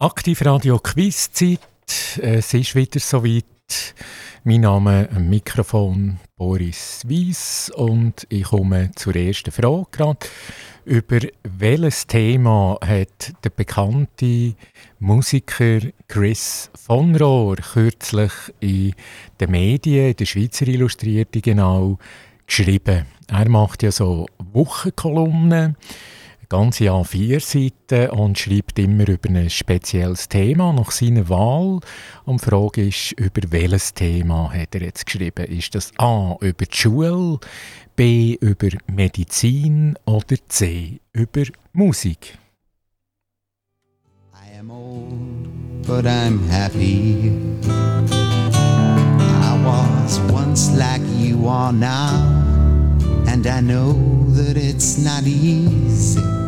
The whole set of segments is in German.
Aktivradio Quizzeit. Es ist wieder soweit. Mein Name am Mikrofon Boris Weiss und ich komme zur ersten Frage gerade. Über welches Thema hat der bekannte Musiker Chris von Rohr kürzlich in den Medien, in der Schweizer Illustrierte genau, geschrieben? Er macht ja so Wochenkolumnen ganze Jahr vier Seiten und schreibt immer über ein spezielles Thema nach seiner Wahl. Und die Frage ist, über welches Thema hat er jetzt geschrieben? Ist das A über die Schule, B über Medizin oder C über Musik? I am old, but I'm happy. I was once like you are now. And I know that it's not easy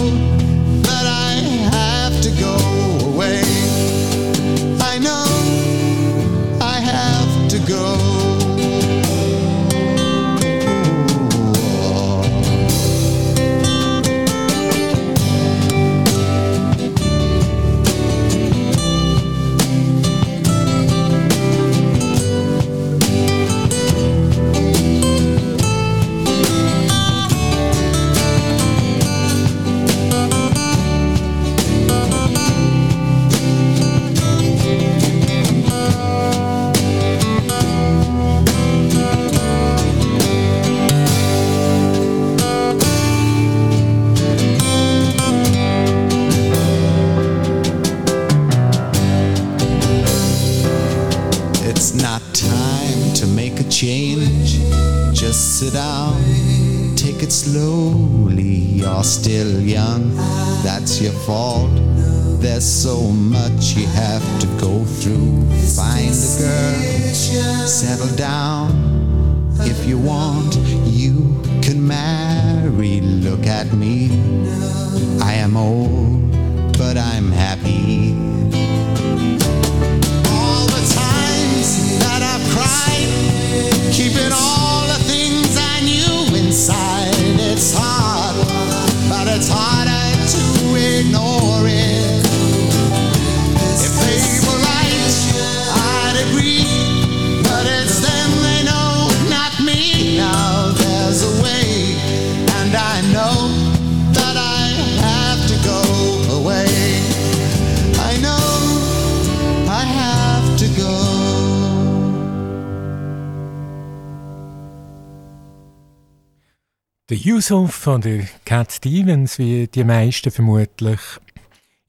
Der Yusuf von der Cat Stevens, wie die meisten vermutlich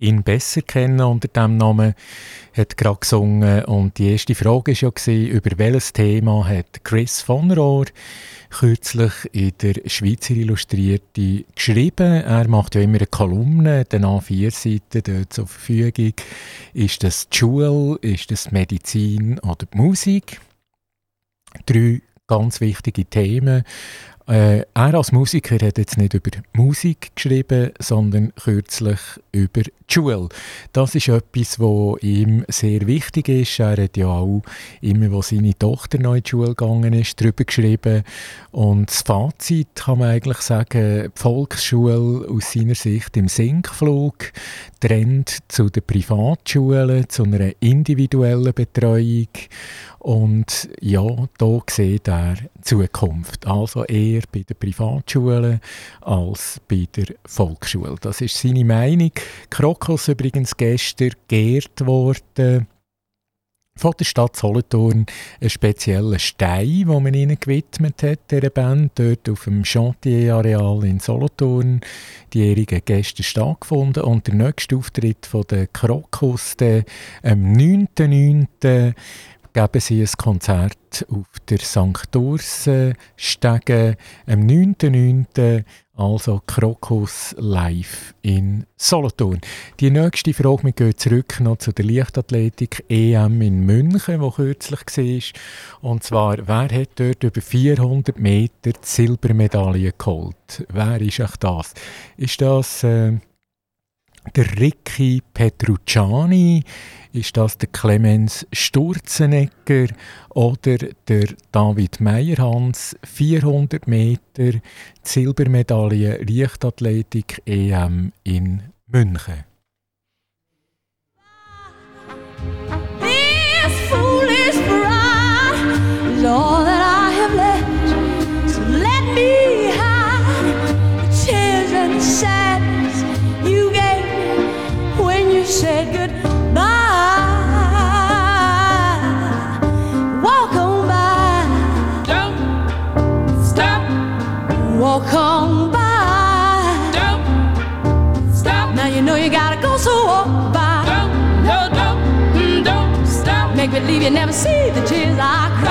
ihn besser kennen unter dem Namen, hat gerade gesungen. Und die erste Frage war ja, über welches Thema hat Chris von Rohr kürzlich in der Schweizer Illustrierte geschrieben. Er macht ja immer eine Kolumne, dann A4 Seiten dort zur Verfügung. Ist das die Schule, ist das die Medizin oder die Musik? Drei ganz wichtige Themen. Äh, er als Musiker hat jetzt nicht über Musik geschrieben, sondern kürzlich über die Schule. Das ist etwas, was ihm sehr wichtig ist. Er hat ja auch immer, wo seine Tochter neu in die Schule gegangen ist, darüber geschrieben. Und das Fazit kann man eigentlich sagen, die Volksschule aus seiner Sicht im Sinkflug, Trend zu den Privatschulen, zu einer individuellen Betreuung und ja, da sieht er Zukunft. Also eher bei den Privatschulen als bei der Volksschule. Das ist seine Meinung. Krokos übrigens gestern geehrt worden von der Stadt Solothurn einen speziellen Stein, den man ihnen gewidmet hat, dieser Band, dort auf dem Chantier-Areal in Solothurn. Die jährigen Gäste stattgefunden und der nächste Auftritt von der Krokus am 9.9 geben sie ein Konzert auf der St. Urse Stege am 9.9. Also Krokus live in Solothurn. Die nächste Frage, wir gehen zurück noch zu der Leichtathletik EM in München, wo kürzlich war. Und zwar, wer hat dort über 400 Meter die Silbermedaille geholt? Wer ist auch das? Ist das äh, der Ricky Petrucciani? Ist das der Clemens Sturzenegger oder der David Meyerhans? 400 Meter Silbermedaille Leichtathletik EM in München. This foolish pride all that never see the tears I cry.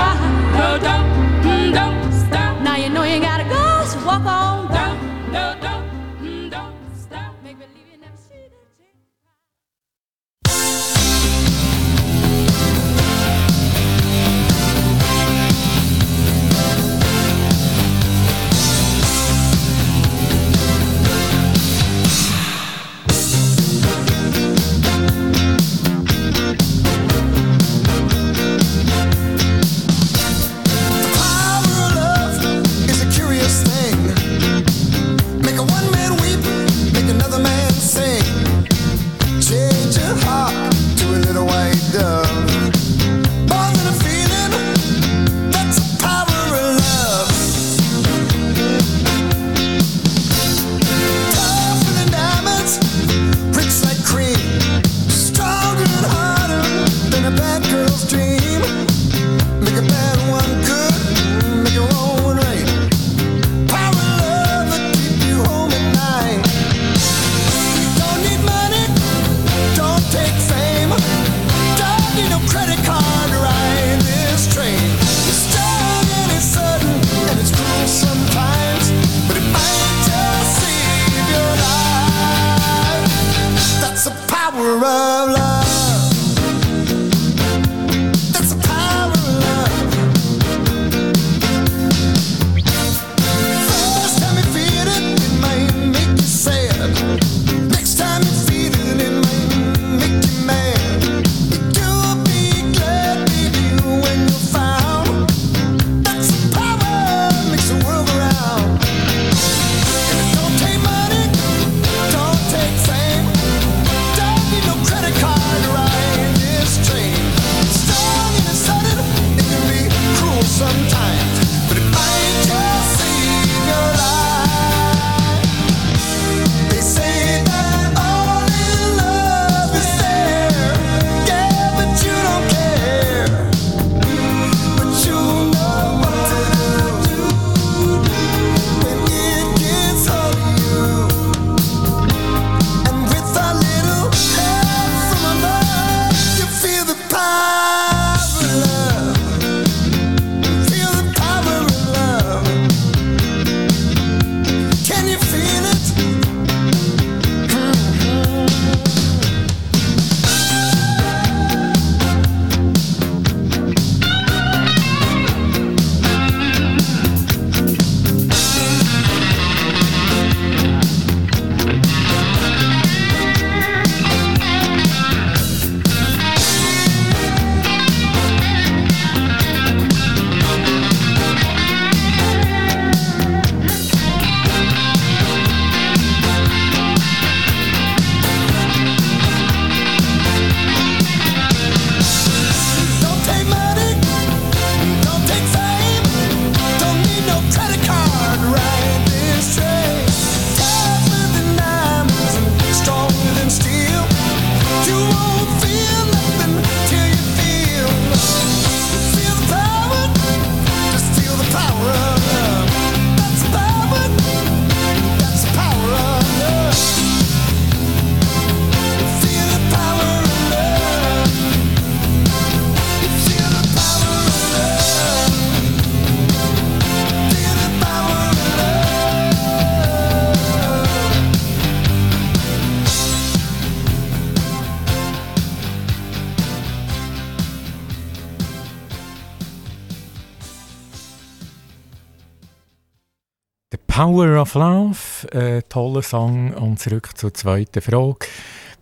Power of Love, ein toller Song. Und zurück zur zweiten Frage.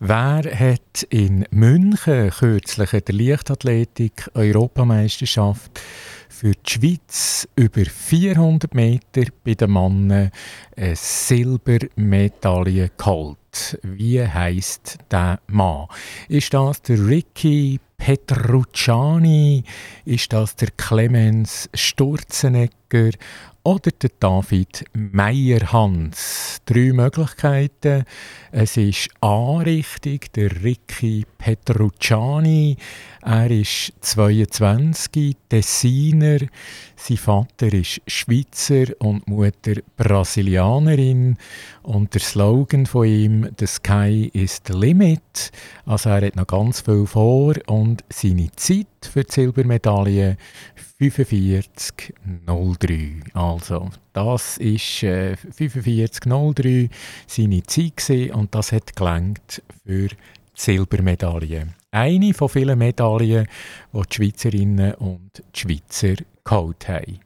Wer hat in München kürzlich in der Leichtathletik Europameisterschaft für die Schweiz über 400 Meter bei den Männern eine Silbermedaille geholt? Wie heisst der Mann? Ist das der Ricky Petrucciani? Ist das der Clemens Sturzenegger? Oder der David Meyer-Hans. Drei Möglichkeiten. Es ist A richtig, der Ricky Petrucciani. Er ist 22, Tessiner. Sein Vater ist Schweizer und Mutter Brasilianerin. Und der Slogan von ihm, «The Sky is the Limit». Also er hat noch ganz viel vor und seine Zeit für die Silbermedaille 45.03. Also, das ist äh, 45.03 seine Zeit und das hat gelangt für die Silbermedaille. Eine von vielen Medaillen, die die Schweizerinnen und die Schweizer geholt haben.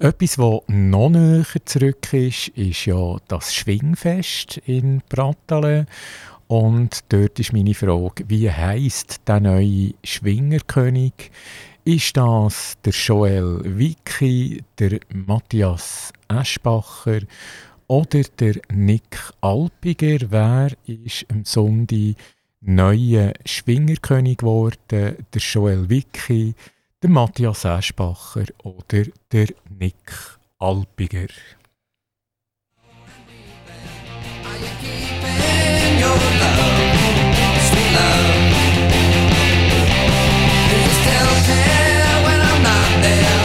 Etwas, das noch näher zurück ist, ist ja das Schwingfest in Pratteln. Und dort ist meine Frage, wie heisst der neue Schwingerkönig? Ist das der Joel Wicki, der Matthias Eschbacher oder der Nick Alpiger? Wer ist am Sonntag neuer Schwingerkönig geworden? Der Joel Wicki, der Matthias Eschbacher oder der Nick Alpiger? Der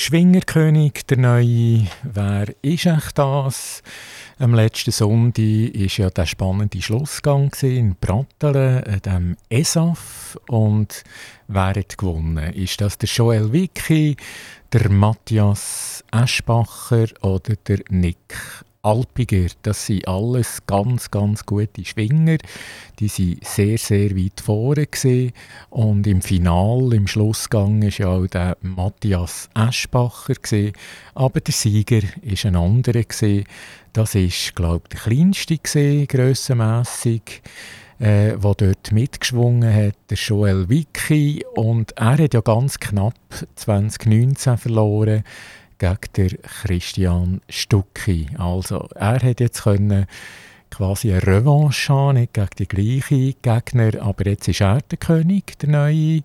Schwingerkönig, der neue, wer ist echt das? Am letzten Sonntag war ja der spannende Schlussgang in Brattelen, dem ESAF. Und wer hat gewonnen? Ist das der Joel Wicki, der Matthias Eschbacher oder der Nick Alpiger. Das sind alles ganz, ganz gute Schwinger. Die sind sehr, sehr weit vorne gewesen. Und im Final, im Schlussgang, war ja auch der Matthias Eschbacher. Gewesen. Aber der Sieger war ein anderer. Gewesen. Das war, glaube ich, der kleinste, grössenmässig. äh, der dort mitgeschwungen hat, der Joel Wicki. Und er hat ja ganz knapp 2019 verloren gegen den Christian Stucki. Also er hat jetzt können quasi eine Revanche haben, nicht gegen die gleichen Gegner, aber jetzt ist er der König, der Neue.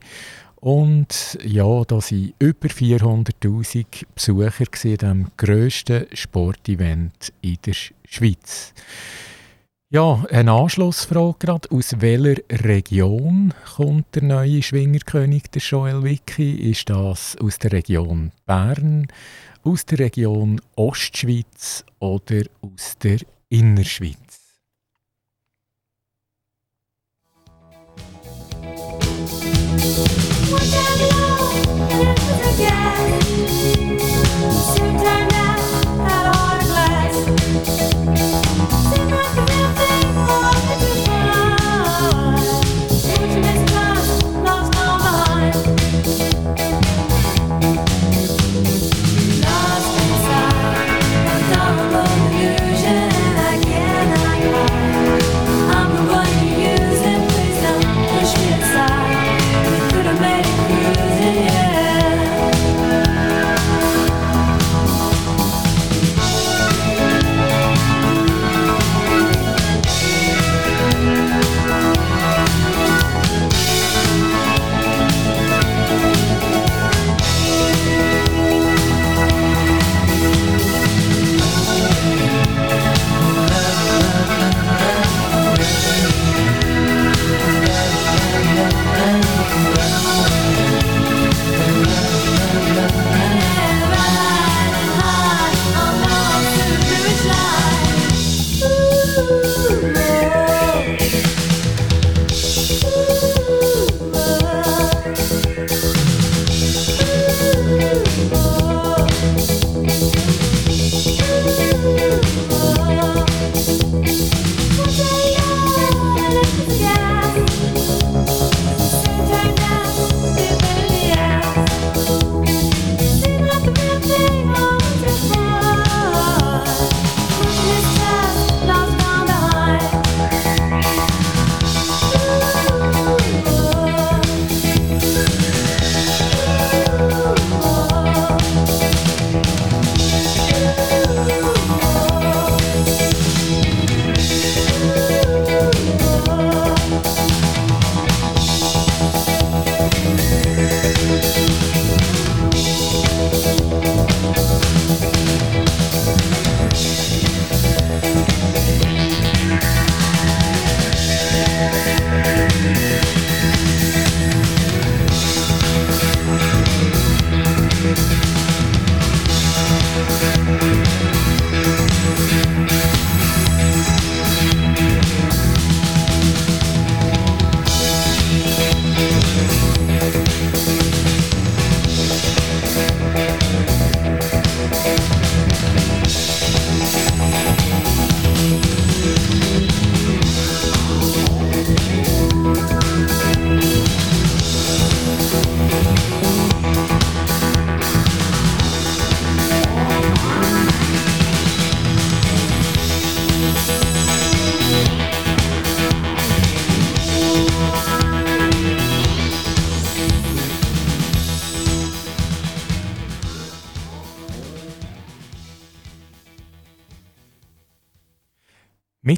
Und ja, da waren über 400'000 Besucher in dem grössten Sportevent in der Schweiz. Ja, eine Anschlussfrage gerade. Aus welcher Region kommt der neue Schwingerkönig, der Joel Wicki? Ist das aus der Region Bern, aus der Region Ostschweiz oder aus der Innerschweiz?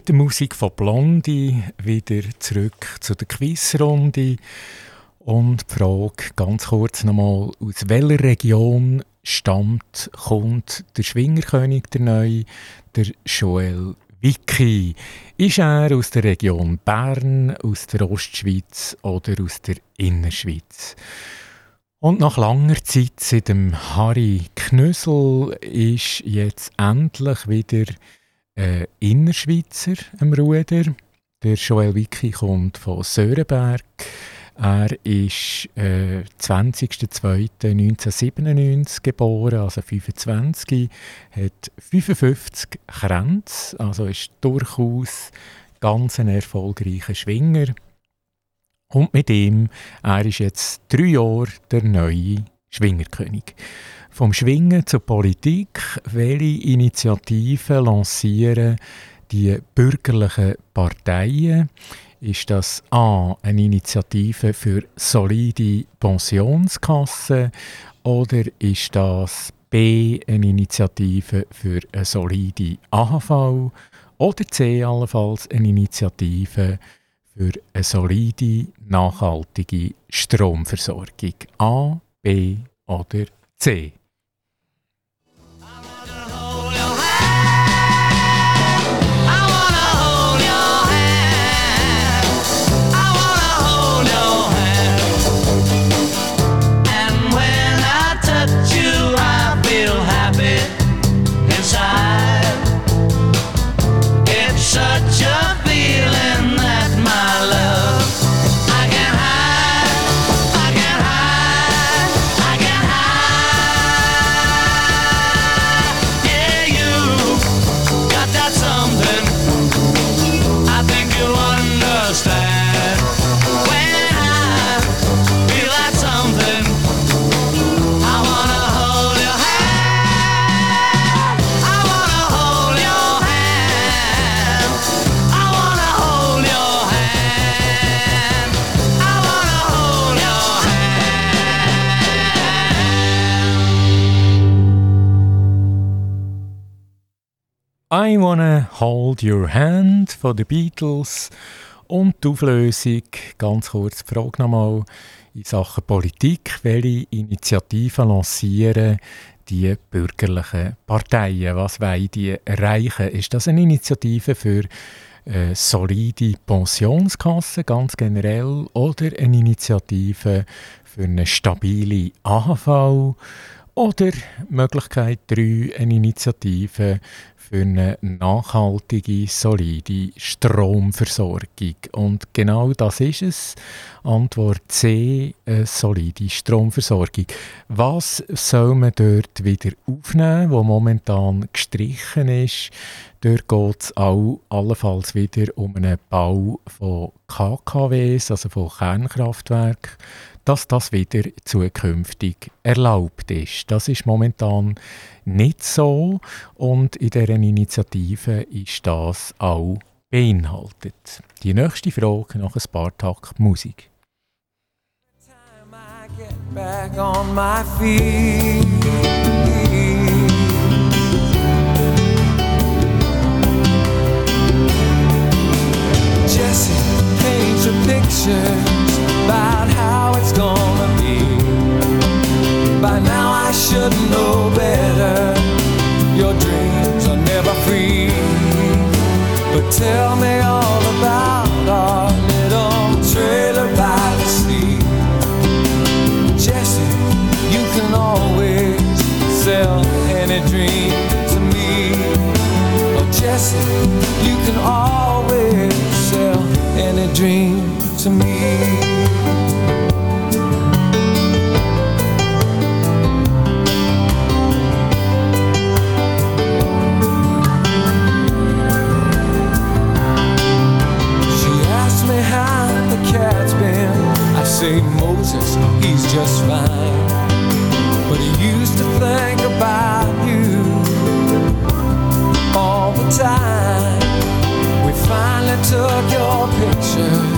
Mit der Musik von Blondie wieder zurück zu der Quizrunde. Und die Frage ganz kurz nochmal, aus welcher Region stammt, kommt der Schwingerkönig, der Neue, der Joel Wicki? Ist er aus der Region Bern, aus der Ostschweiz oder aus der Innerschweiz? Und nach langer Zeit seit dem Harry Knüssel ist jetzt endlich wieder äh, Innerschweizer am Ruder. Der Joel Wicki kommt von Sörenberg. Er ist äh, 20.02.1997 geboren, also 25, hat 55 Kränze, also ist durchaus ganz ein erfolgreicher Schwinger. Und mit ihm, er ist jetzt drei Jahre der neue Schwingerkönig. Vom Schwingen zur Politik, welche Initiativen lancieren die bürgerlichen Parteien? Ist das A eine Initiative für solide Pensionskassen oder ist das B eine Initiative für eine solide AHV oder C allenfalls eine Initiative für eine solide, nachhaltige Stromversorgung? A, B oder C? Hold Your Hand von den Beatles und die Auflösung, ganz kurz die Frage nochmal, in Sachen Politik, welche Initiativen lancieren die bürgerlichen Parteien? Was wollen die erreichen? Ist das eine Initiative für eine äh, solide Pensionskasse ganz generell oder eine Initiative für eine stabile AHV? Oder Möglichkeit 3, eine Initiative für eine nachhaltige, solide Stromversorgung. Und genau das ist es. Antwort C, eine solide Stromversorgung. Was soll man dort wieder aufnehmen, wo momentan gestrichen ist? Dort geht es auch allenfalls wieder um einen Bau von KKWs, also von Kernkraftwerken dass das wieder zukünftig erlaubt ist. Das ist momentan nicht so und in dieser Initiative ist das auch beinhaltet. Die nächste Frage nach ein paar Takt Musik. Jesse paints a picture about how it's gonna be. By now I should know better. Your dreams are never free. But tell me all about our little trailer by the sea. Jesse, you can always sell any dream to me. Oh, Jesse, you can always dream to me. She asked me how the cat's been I say Moses, he's just fine. But he used to think about you all the time. Finally took your pictures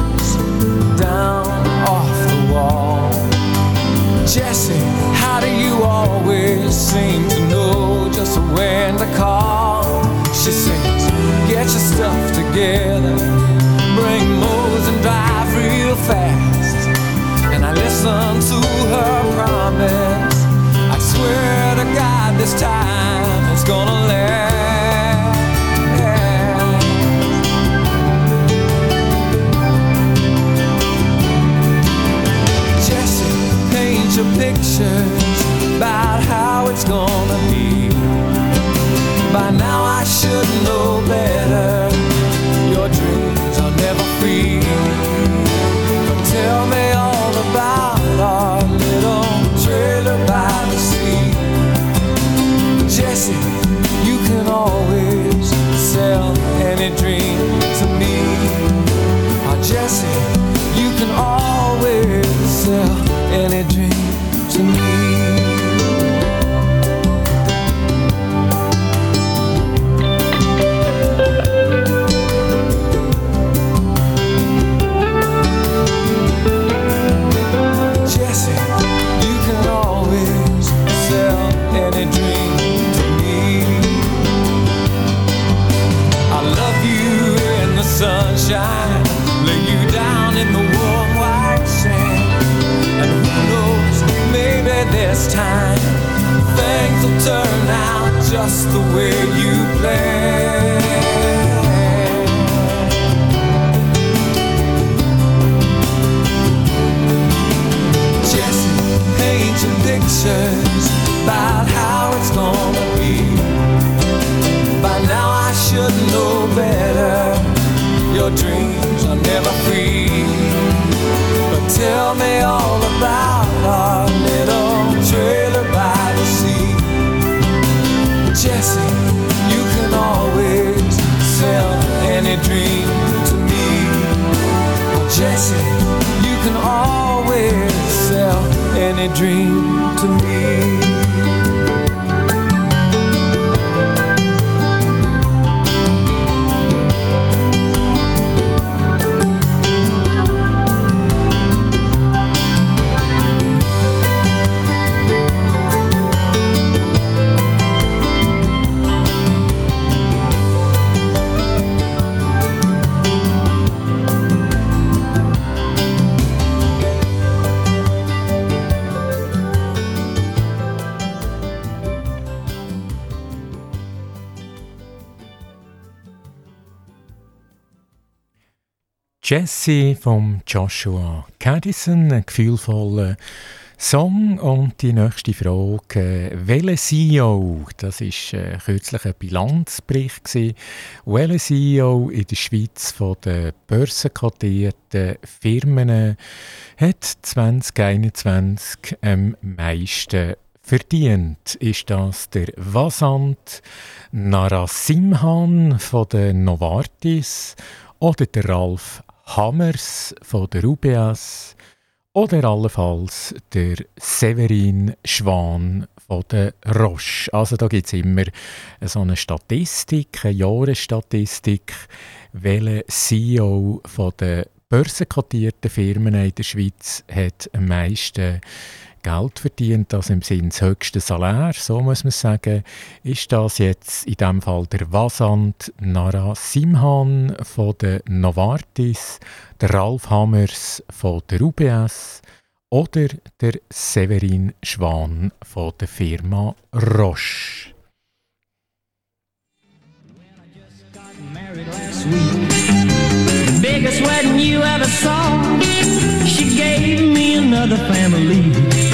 pictures about how it's gonna be. By now I should know better. Your dreams are never free. But tell me all about our little trailer by the sea. Jesse, you can always sell any dream to me. Jesse, you can always sell any dream Jesse vom Joshua Caddison, ein gefühlvoller Song. Und die nächste Frage, welcher CEO, das war äh, kürzlich ein Bilanzbericht, welcher CEO in der Schweiz von den börsenkotierten Firmen hat 2021 am meisten verdient? Ist das der Vasant Narasimhan von der Novartis oder der Ralf Hammers von der UBS oder allenfalls der Severin Schwan von der Roche. Also da gibt es immer so eine Statistik, eine Jahresstatistik, welcher CEO von den börsenkotierten Firmen in der Schweiz hat am meisten Geld verdient, also im Sinne des höchsten Salär, so muss man sagen, ist das jetzt in dem Fall der Vasant Narasimhan von der Novartis, der Ralf Hammers von der UBS oder der Severin Schwan von der Firma Roche. biggest wedding you ever saw. She gave me another family.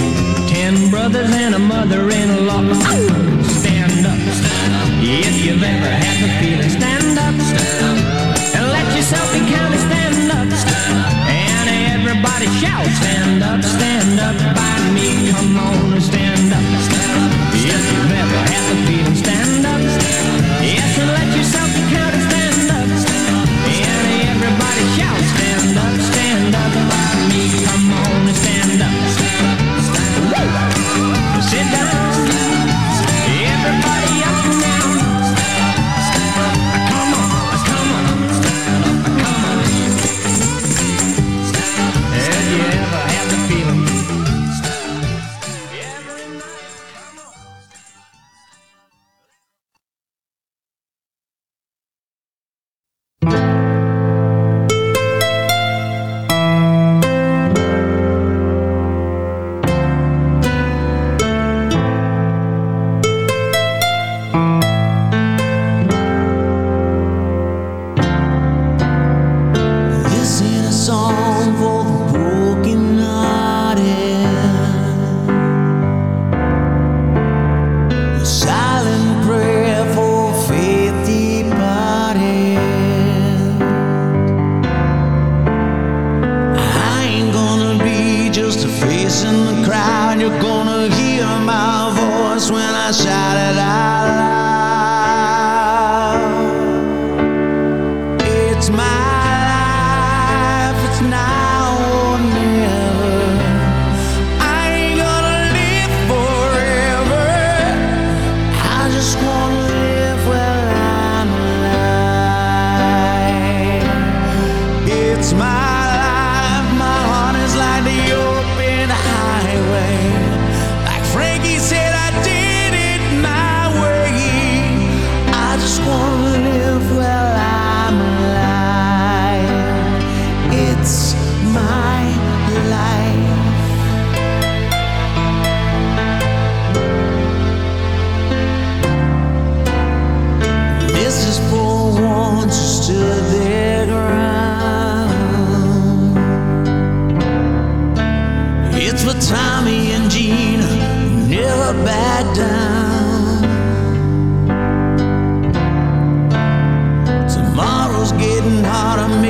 Ten brothers and a mother-in-law. Stand up, stand up. If you've ever had the feeling, stand up, stand up. And let yourself be counted, stand up, stand up. And everybody shout, stand up, stand up by me. Come on and stand up, stand up. If you've ever had the feeling, stand up, stand up. Yes, and let yourself getting hot. I'm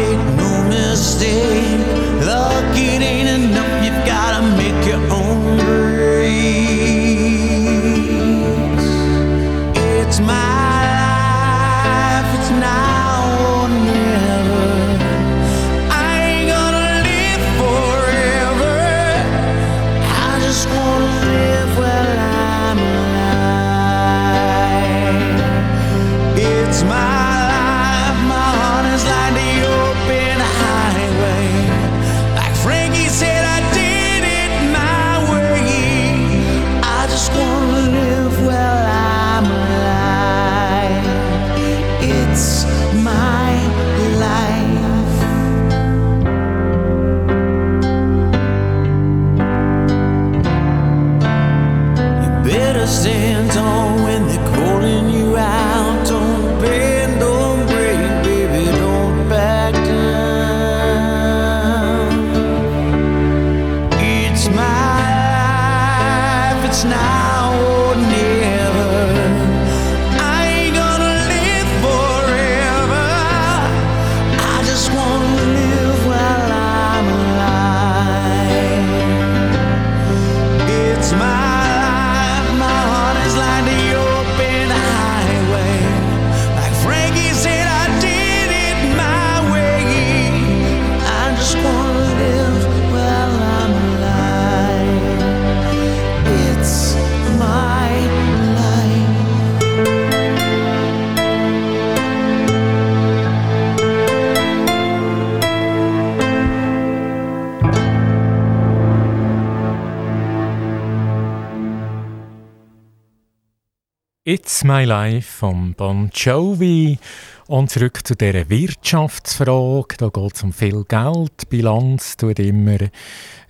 It's My Life von Bon Jovi. Und zurück zu dieser Wirtschaftsfrage. Da geht es um viel Geld. Bilanz tut immer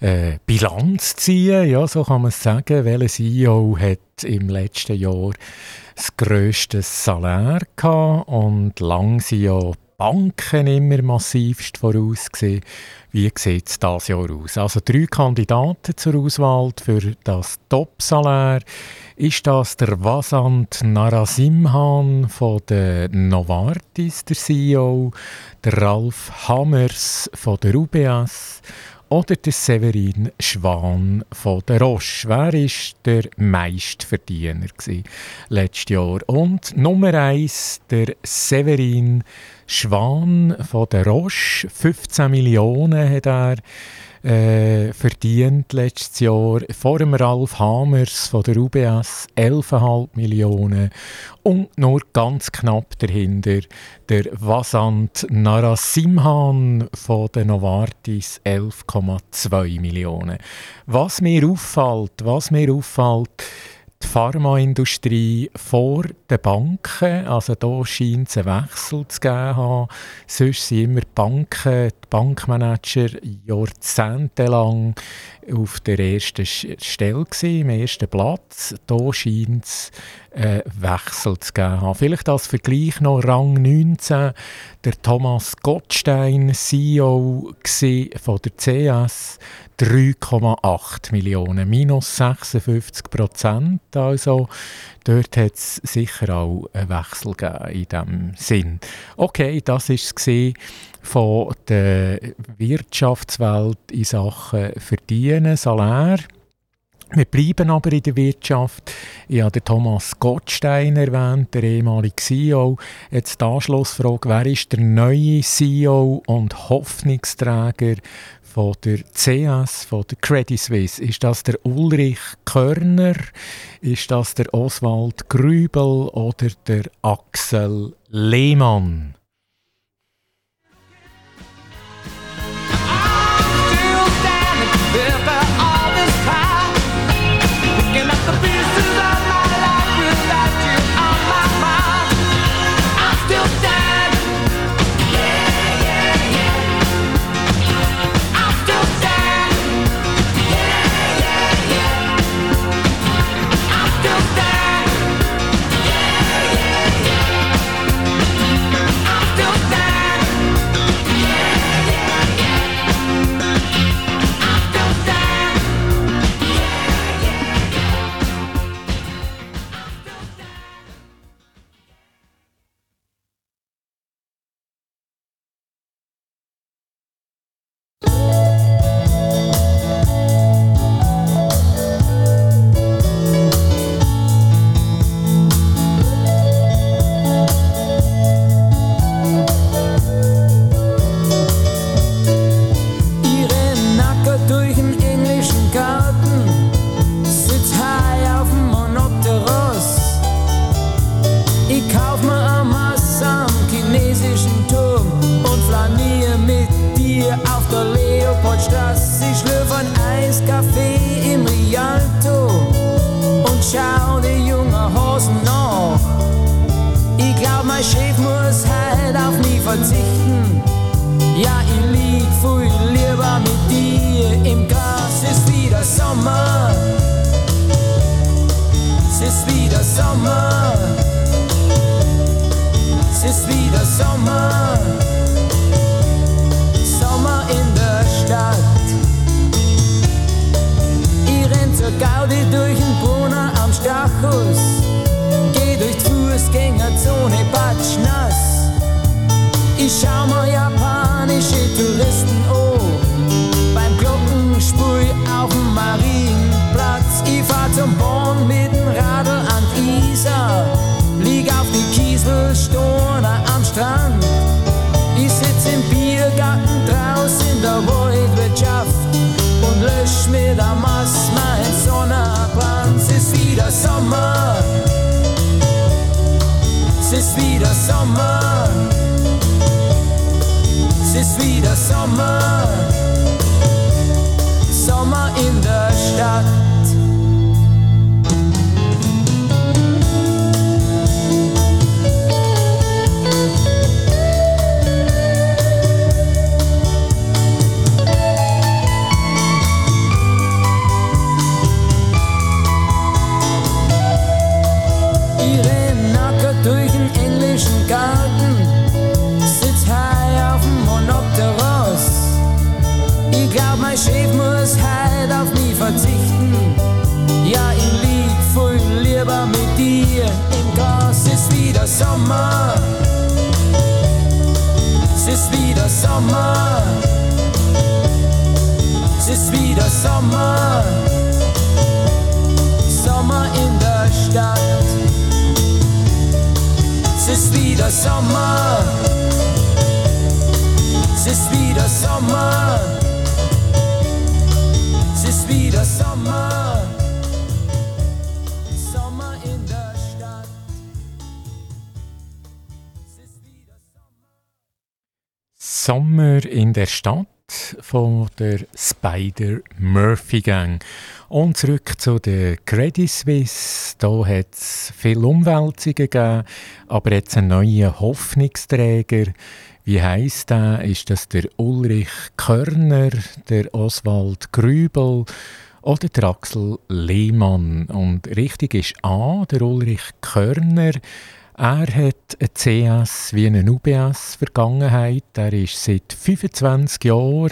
äh, Bilanz ziehen. Ja, so kann man es sagen. Welcher CEO hat im letzten Jahr das grösste Salär gehabt? Und lang sind ja Banken immer massivst vorausgesehen. Wie sieht es dieses Jahr aus? Also drei Kandidaten zur Auswahl für das Top-Salär. Ist das der Vasant Narasimhan von der Novartis, der CEO, der Ralf Hammers von der UBS oder der Severin Schwan von der Roche? Wer war der Meistverdiener letztes Jahr? Und Nummer eins der Severin Schwan von der Roche. 15 Millionen hat er äh, verdient letztes Jahr. Vor dem Ralf Hamers von der UBS 11,5 Millionen. Und nur ganz knapp dahinter der Vasant Narasimhan von der Novartis 11,2 Millionen. Was mir auffällt, was mir auffällt, die Pharmaindustrie vor den Banken. Also da scheint es einen Wechsel zu geben. Sonst sind immer die Banken, Bankmanager jahrzehntelang auf der ersten Stelle gewesen, im ersten Platz. Da scheint es einen Wechsel zu geben. haben. Vielleicht als Vergleich noch Rang 19, der Thomas Gottstein, CEO von der CS, 3,8 Millionen, minus 56 Prozent. Also dort hat es sicher auch einen Wechsel gegeben in diesem Sinn. Okay, das war es von der Wirtschaftswelt in Sachen Verdienen, Salär. Wir bleiben aber in der Wirtschaft. Ich habe den Thomas Gottstein erwähnt, der ehemalige CEO. Jetzt die Anschlussfrage, wer ist der neue CEO und Hoffnungsträger von der CS, von der Credit Suisse? Ist das der Ulrich Körner? Ist das der Oswald Grübel oder der Axel Lehmann? In der Stadt von der Spider Murphy Gang. Und zurück zu der Credit Suisse. Da hat es viele Umwälzungen gegeben, aber jetzt einen neuen Hoffnungsträger. Wie heisst der? Ist das der Ulrich Körner, der Oswald Grübel oder der Axel Lehmann? Und richtig ist A, der Ulrich Körner. Er hat eine CS wie eine UBS-Vergangenheit. Er ist seit 25 Jahren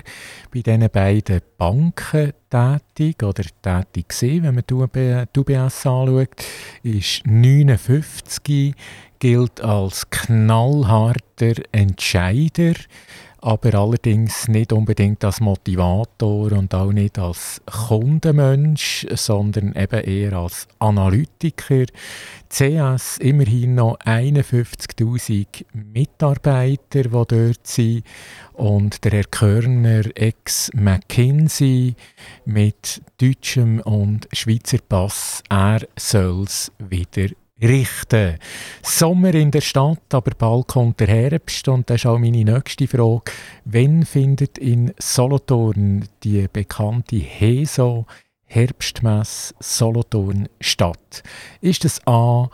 bei diesen beiden Banken tätig oder tätig gewesen, wenn man die UB die UBS anschaut. Ist 59, gilt als knallharter Entscheider, aber allerdings nicht unbedingt als Motivator und auch nicht als Kundenmensch, sondern eben eher als Analytiker. CS immerhin noch 51'000 Mitarbeiter, die dort sind und der Herr Körner ex-McKinsey mit deutschem und Schweizer Pass, er soll es wieder richten. Sommer in der Stadt, aber bald kommt der Herbst und das ist auch meine nächste Frage. Wann findet in Solothurn die bekannte HESO Herbstmesse Solothurn statt? Ist es A.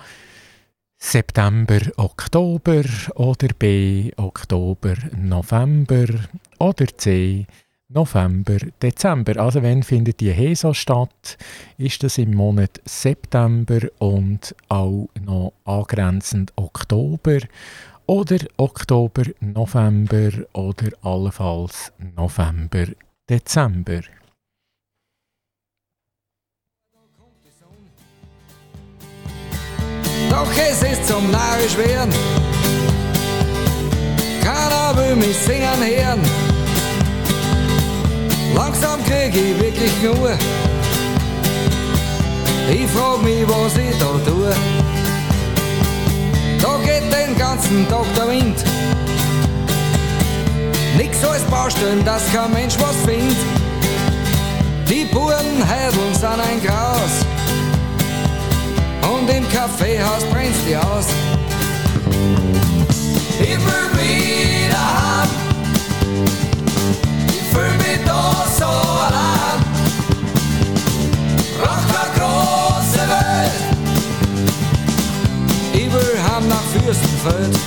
September, Oktober oder B. Oktober, November oder C. November, Dezember. Also wenn findet die HESA statt? Ist das im Monat September und auch noch angrenzend Oktober? Oder Oktober, November oder allenfalls November, Dezember? Doch es ist zum narrisch werden. Keiner will mich singen hören. Langsam krieg ich wirklich Ruhe. Ich frag mich, was ich da tue. Da geht den ganzen Tag der Wind. Nix als Baustellen, dass kein Mensch was findet. Die Burenhädeln sind ein Graus. Und im Kaffeehaus brennt's die aus. Ich wieder heim. Fürstenfeld.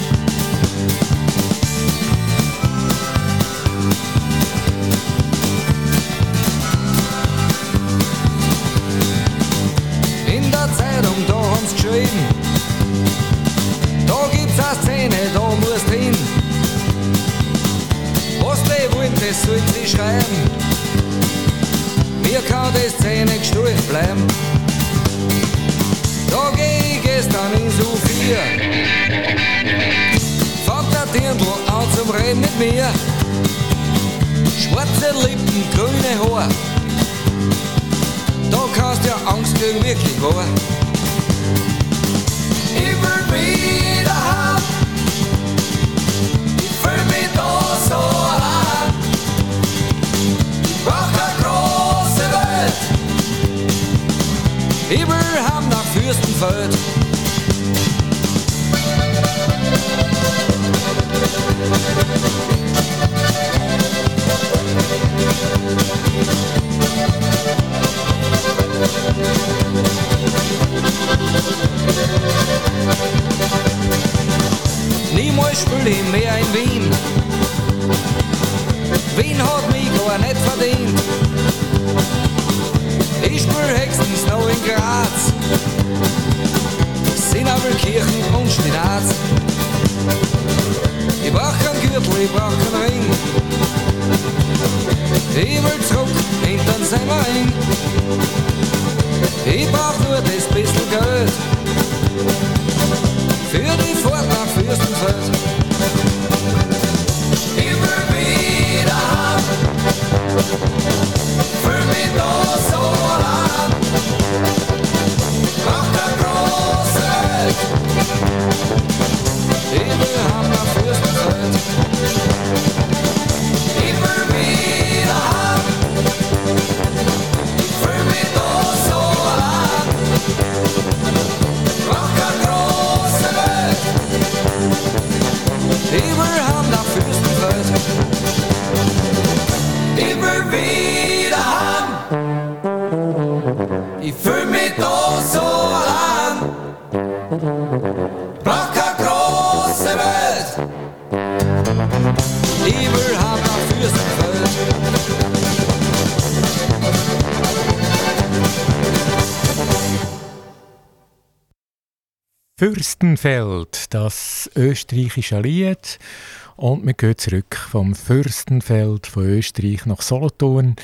In der Zeitung, da haben's geschrieben, da gibt's eine Szene, da musst hin. Was die wollen, das sollt sie schreiben. Mir kann die Szene gestohlen bleiben. Da geh ich gestern in Sophia. Fängt der Dirndl an zum Reden mit mir. Schwarze Lippen, grüne Haare. Da kannst ja Angst kriegen, wirklich wahr. Ich will wieder haben. Ich fühl mich da so an. Ich brauch eine große Welt. Ich will haben Fürstenfeld. Niemals spiel ich mehr in Wien. Wien hat mich gar nicht verdient. Und Stinaz. Ich brauch keinen Gürtel, ich brauch Fürstenfeld, das österreichische Lied. Und wir gehen zurück vom Fürstenfeld von Österreich nach Solothurn.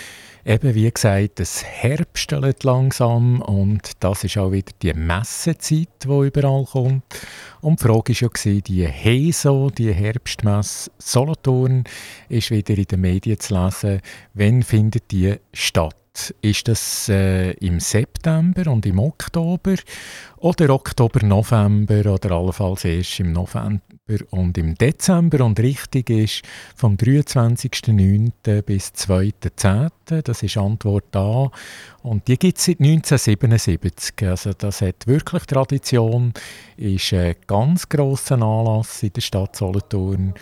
Eben wie gesagt, es herbstelt langsam und das ist auch wieder die Messezeit, die überall kommt. Und die Frage war ja, die HESO, die Herbstmesse Solothurn, ist wieder in den Medien zu lesen. Wann findet die statt? Ist das äh, im September und im Oktober oder Oktober, November oder allenfalls erst im November und im Dezember? Und richtig ist vom 23.09. bis 2.10. Das ist Antwort A. Und die gibt es seit 1977. Also das hat wirklich Tradition. Ist ein ganz grosser Anlass in der Stadt Solothurn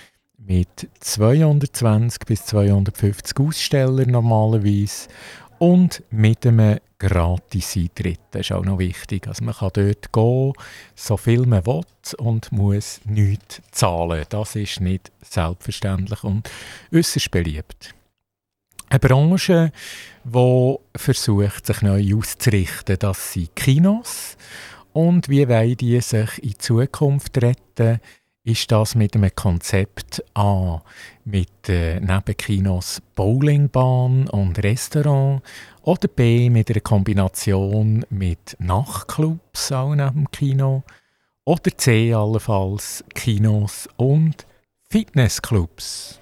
mit 220 bis 250 Ausstellern normalerweise und mit einem Gratis-Eintritt. Das ist auch noch wichtig. Also man kann dort gehen, so viel man will und muss nichts zahlen. Das ist nicht selbstverständlich und äußerst beliebt. Eine Branche, die versucht, sich neu auszurichten, das sind Kinos. Und wie wollen die sich in Zukunft retten? Ist das mit einem Konzept A, mit äh, neben Kinos Bowlingbahn und Restaurant oder B, mit einer Kombination mit Nachtclubs auch neben dem Kino oder C, allenfalls Kinos und Fitnessclubs.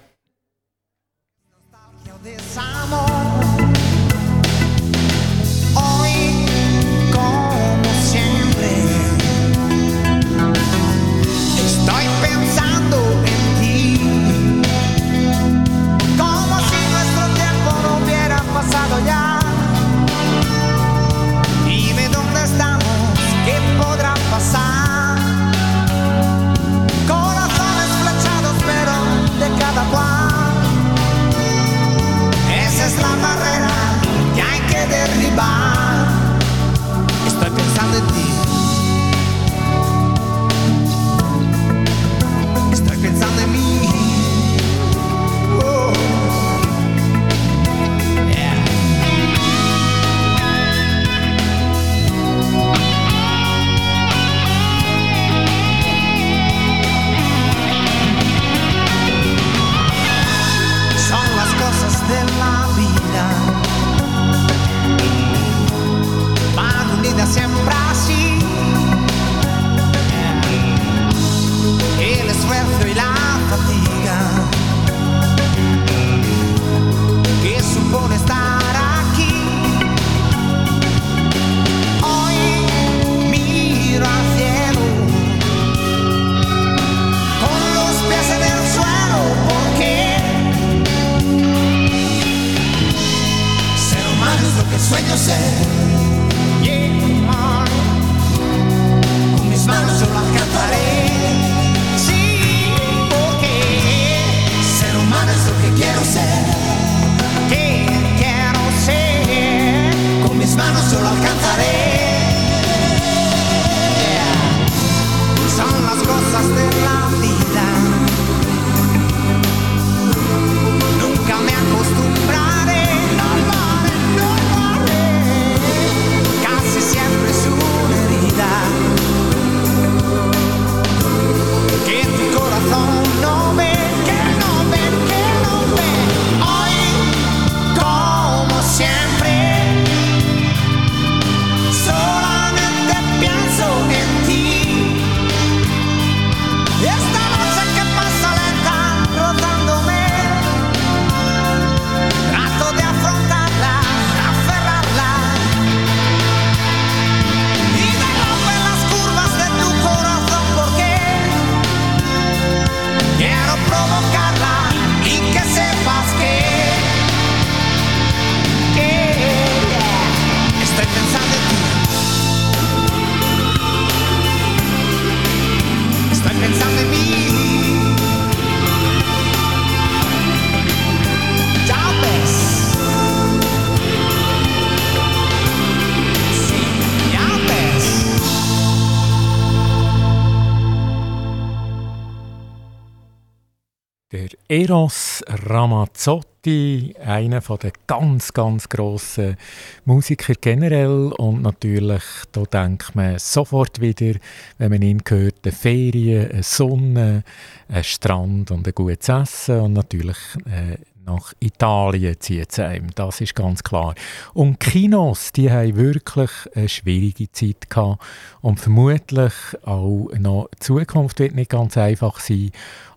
Eros Ramazzotti, einer der ganz, ganz grossen Musiker generell. Und natürlich, da denkt man sofort wieder, wenn man ihn hört, eine Ferien, eine Sonne, ein Strand und ein gutes Essen und natürlich äh, nach Italien zieht es einem, das ist ganz klar. Und Kinos, die haben wirklich eine schwierige Zeit gehabt und vermutlich auch noch die Zukunft wird nicht ganz einfach sein.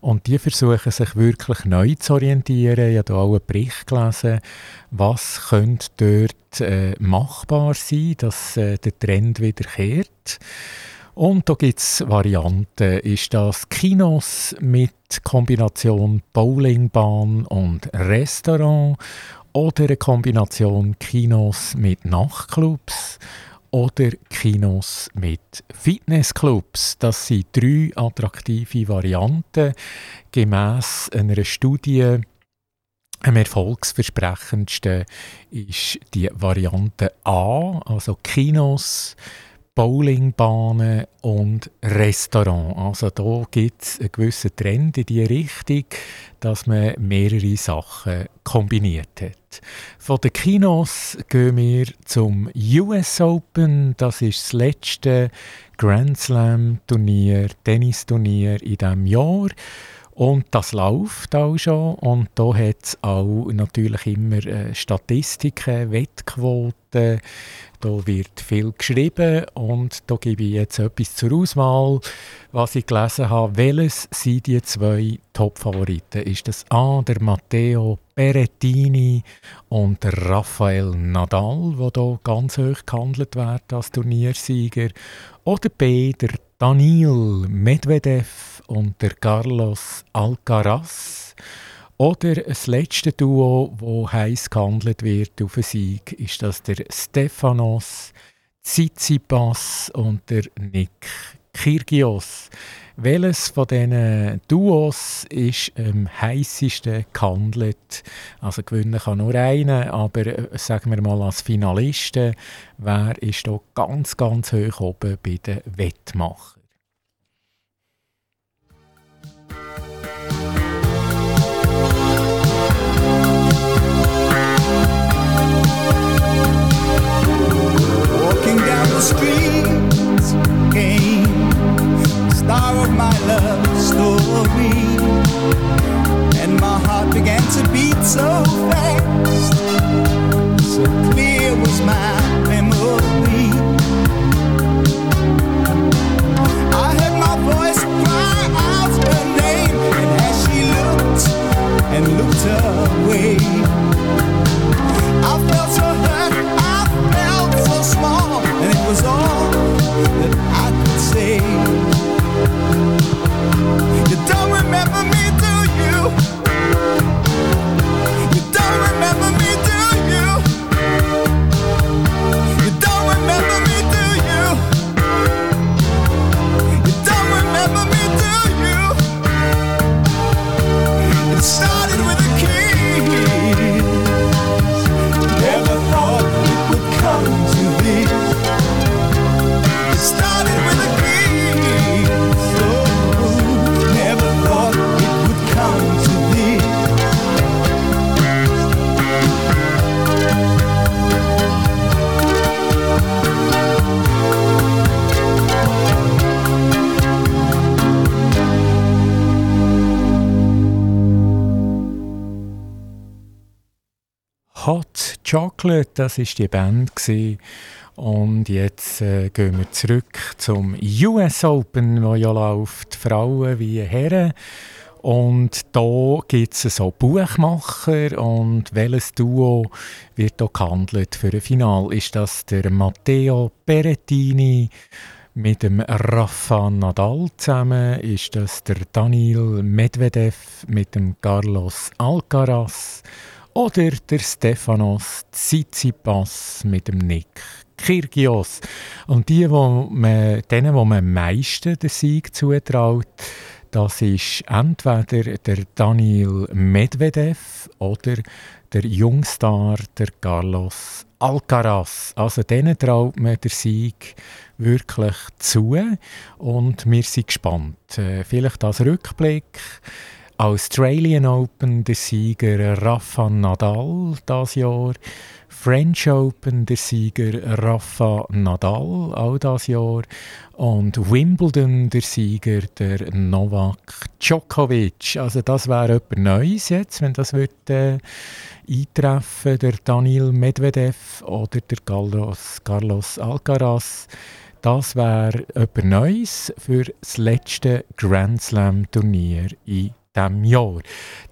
Und die versuchen sich wirklich neu zu orientieren. Ich habe auch einen Bericht gelesen, was könnte dort äh, machbar sein, dass äh, der Trend wiederkehrt. Und da gibt es Varianten. Ist das Kinos mit Kombination Bowlingbahn und Restaurant oder eine Kombination Kinos mit Nachtclubs oder Kinos mit Fitnessclubs. Das sind drei attraktive Varianten. Gemäss einer Studie am erfolgsversprechendsten ist die Variante A, also Kinos Bowlingbahnen und Restaurant. Also da gibt es einen gewissen Trend in die Richtung, dass man mehrere Sachen kombiniert hat. Von den Kinos gehen wir zum US Open. Das ist das letzte Grand Slam Turnier, Tennisturnier in diesem Jahr. Und das läuft auch schon. Und da hat es auch natürlich immer äh, Statistiken, Wettquoten, da wird viel geschrieben und da gebe ich jetzt etwas zur Auswahl, was ich gelesen habe. Welches sind die zwei Top-Favoriten? Ist das A, der Matteo Berrettini und Rafael Nadal, der hier ganz hoch gehandelt wird als Turniersieger? Oder B, der Daniil Medvedev und der Carlos Alcaraz? Oder das letzte Duo, wo heiß gehandelt wird auf einen Sieg, ist das der Stefanos Tsitsipas und der Nick Kyrgios. Welches von diesen Duos ist am heißesten gehandelt? Also gewinnen kann nur einer, aber äh, sagen wir mal als Finalisten, wer ist da ganz, ganz hoch oben bei den Wettmachern? To beat so Chocolate, das ist die Band gewesen. und jetzt äh, gehen wir zurück zum US Open, wo ja läuft Frauen wie Herren. Und da gibt es so Buchmacher und welches Duo wird hier gehandelt für ein Final? Ist das der Matteo Berrettini mit dem Rafa Nadal zusammen? Ist das der Daniil Medvedev mit dem Carlos Alcaraz? Oder der Stefanos Tsitsipas mit dem Nick Kyrgios. Und die, wo man, denen, wo man am meisten den Sieg zutraut, das ist entweder der Daniil Medvedev oder der Jungstar, der Carlos Alcaraz. Also denen traut man den Sieg wirklich zu und wir sind gespannt. Äh, vielleicht als Rückblick Australian Open der Sieger Rafa Nadal das Jahr. French Open der Sieger Rafa Nadal auch das Jahr. Und Wimbledon der Sieger der Novak Djokovic. Also das wäre etwas Neues jetzt, wenn das wird, äh, eintreffen, der Daniel Medvedev oder der Carlos, Carlos Alcaraz. Das wäre etwas Neues für das letzte Grand Slam Turnier in diesem Jahr.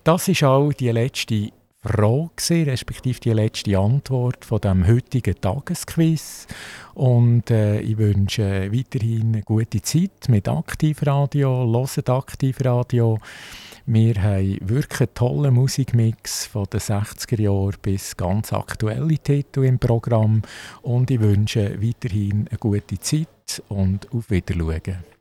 Das ist auch die letzte Frage, respektive die letzte Antwort von dem heutigen Tagesquiz. Und äh, ich wünsche weiterhin eine gute Zeit mit Aktivradio, loset Aktivradio. Wir haben wirklich einen tollen Musikmix von den 60er Jahren bis ganz aktuelle Titel im Programm. Und ich wünsche weiterhin eine gute Zeit und auf Wiedersehen.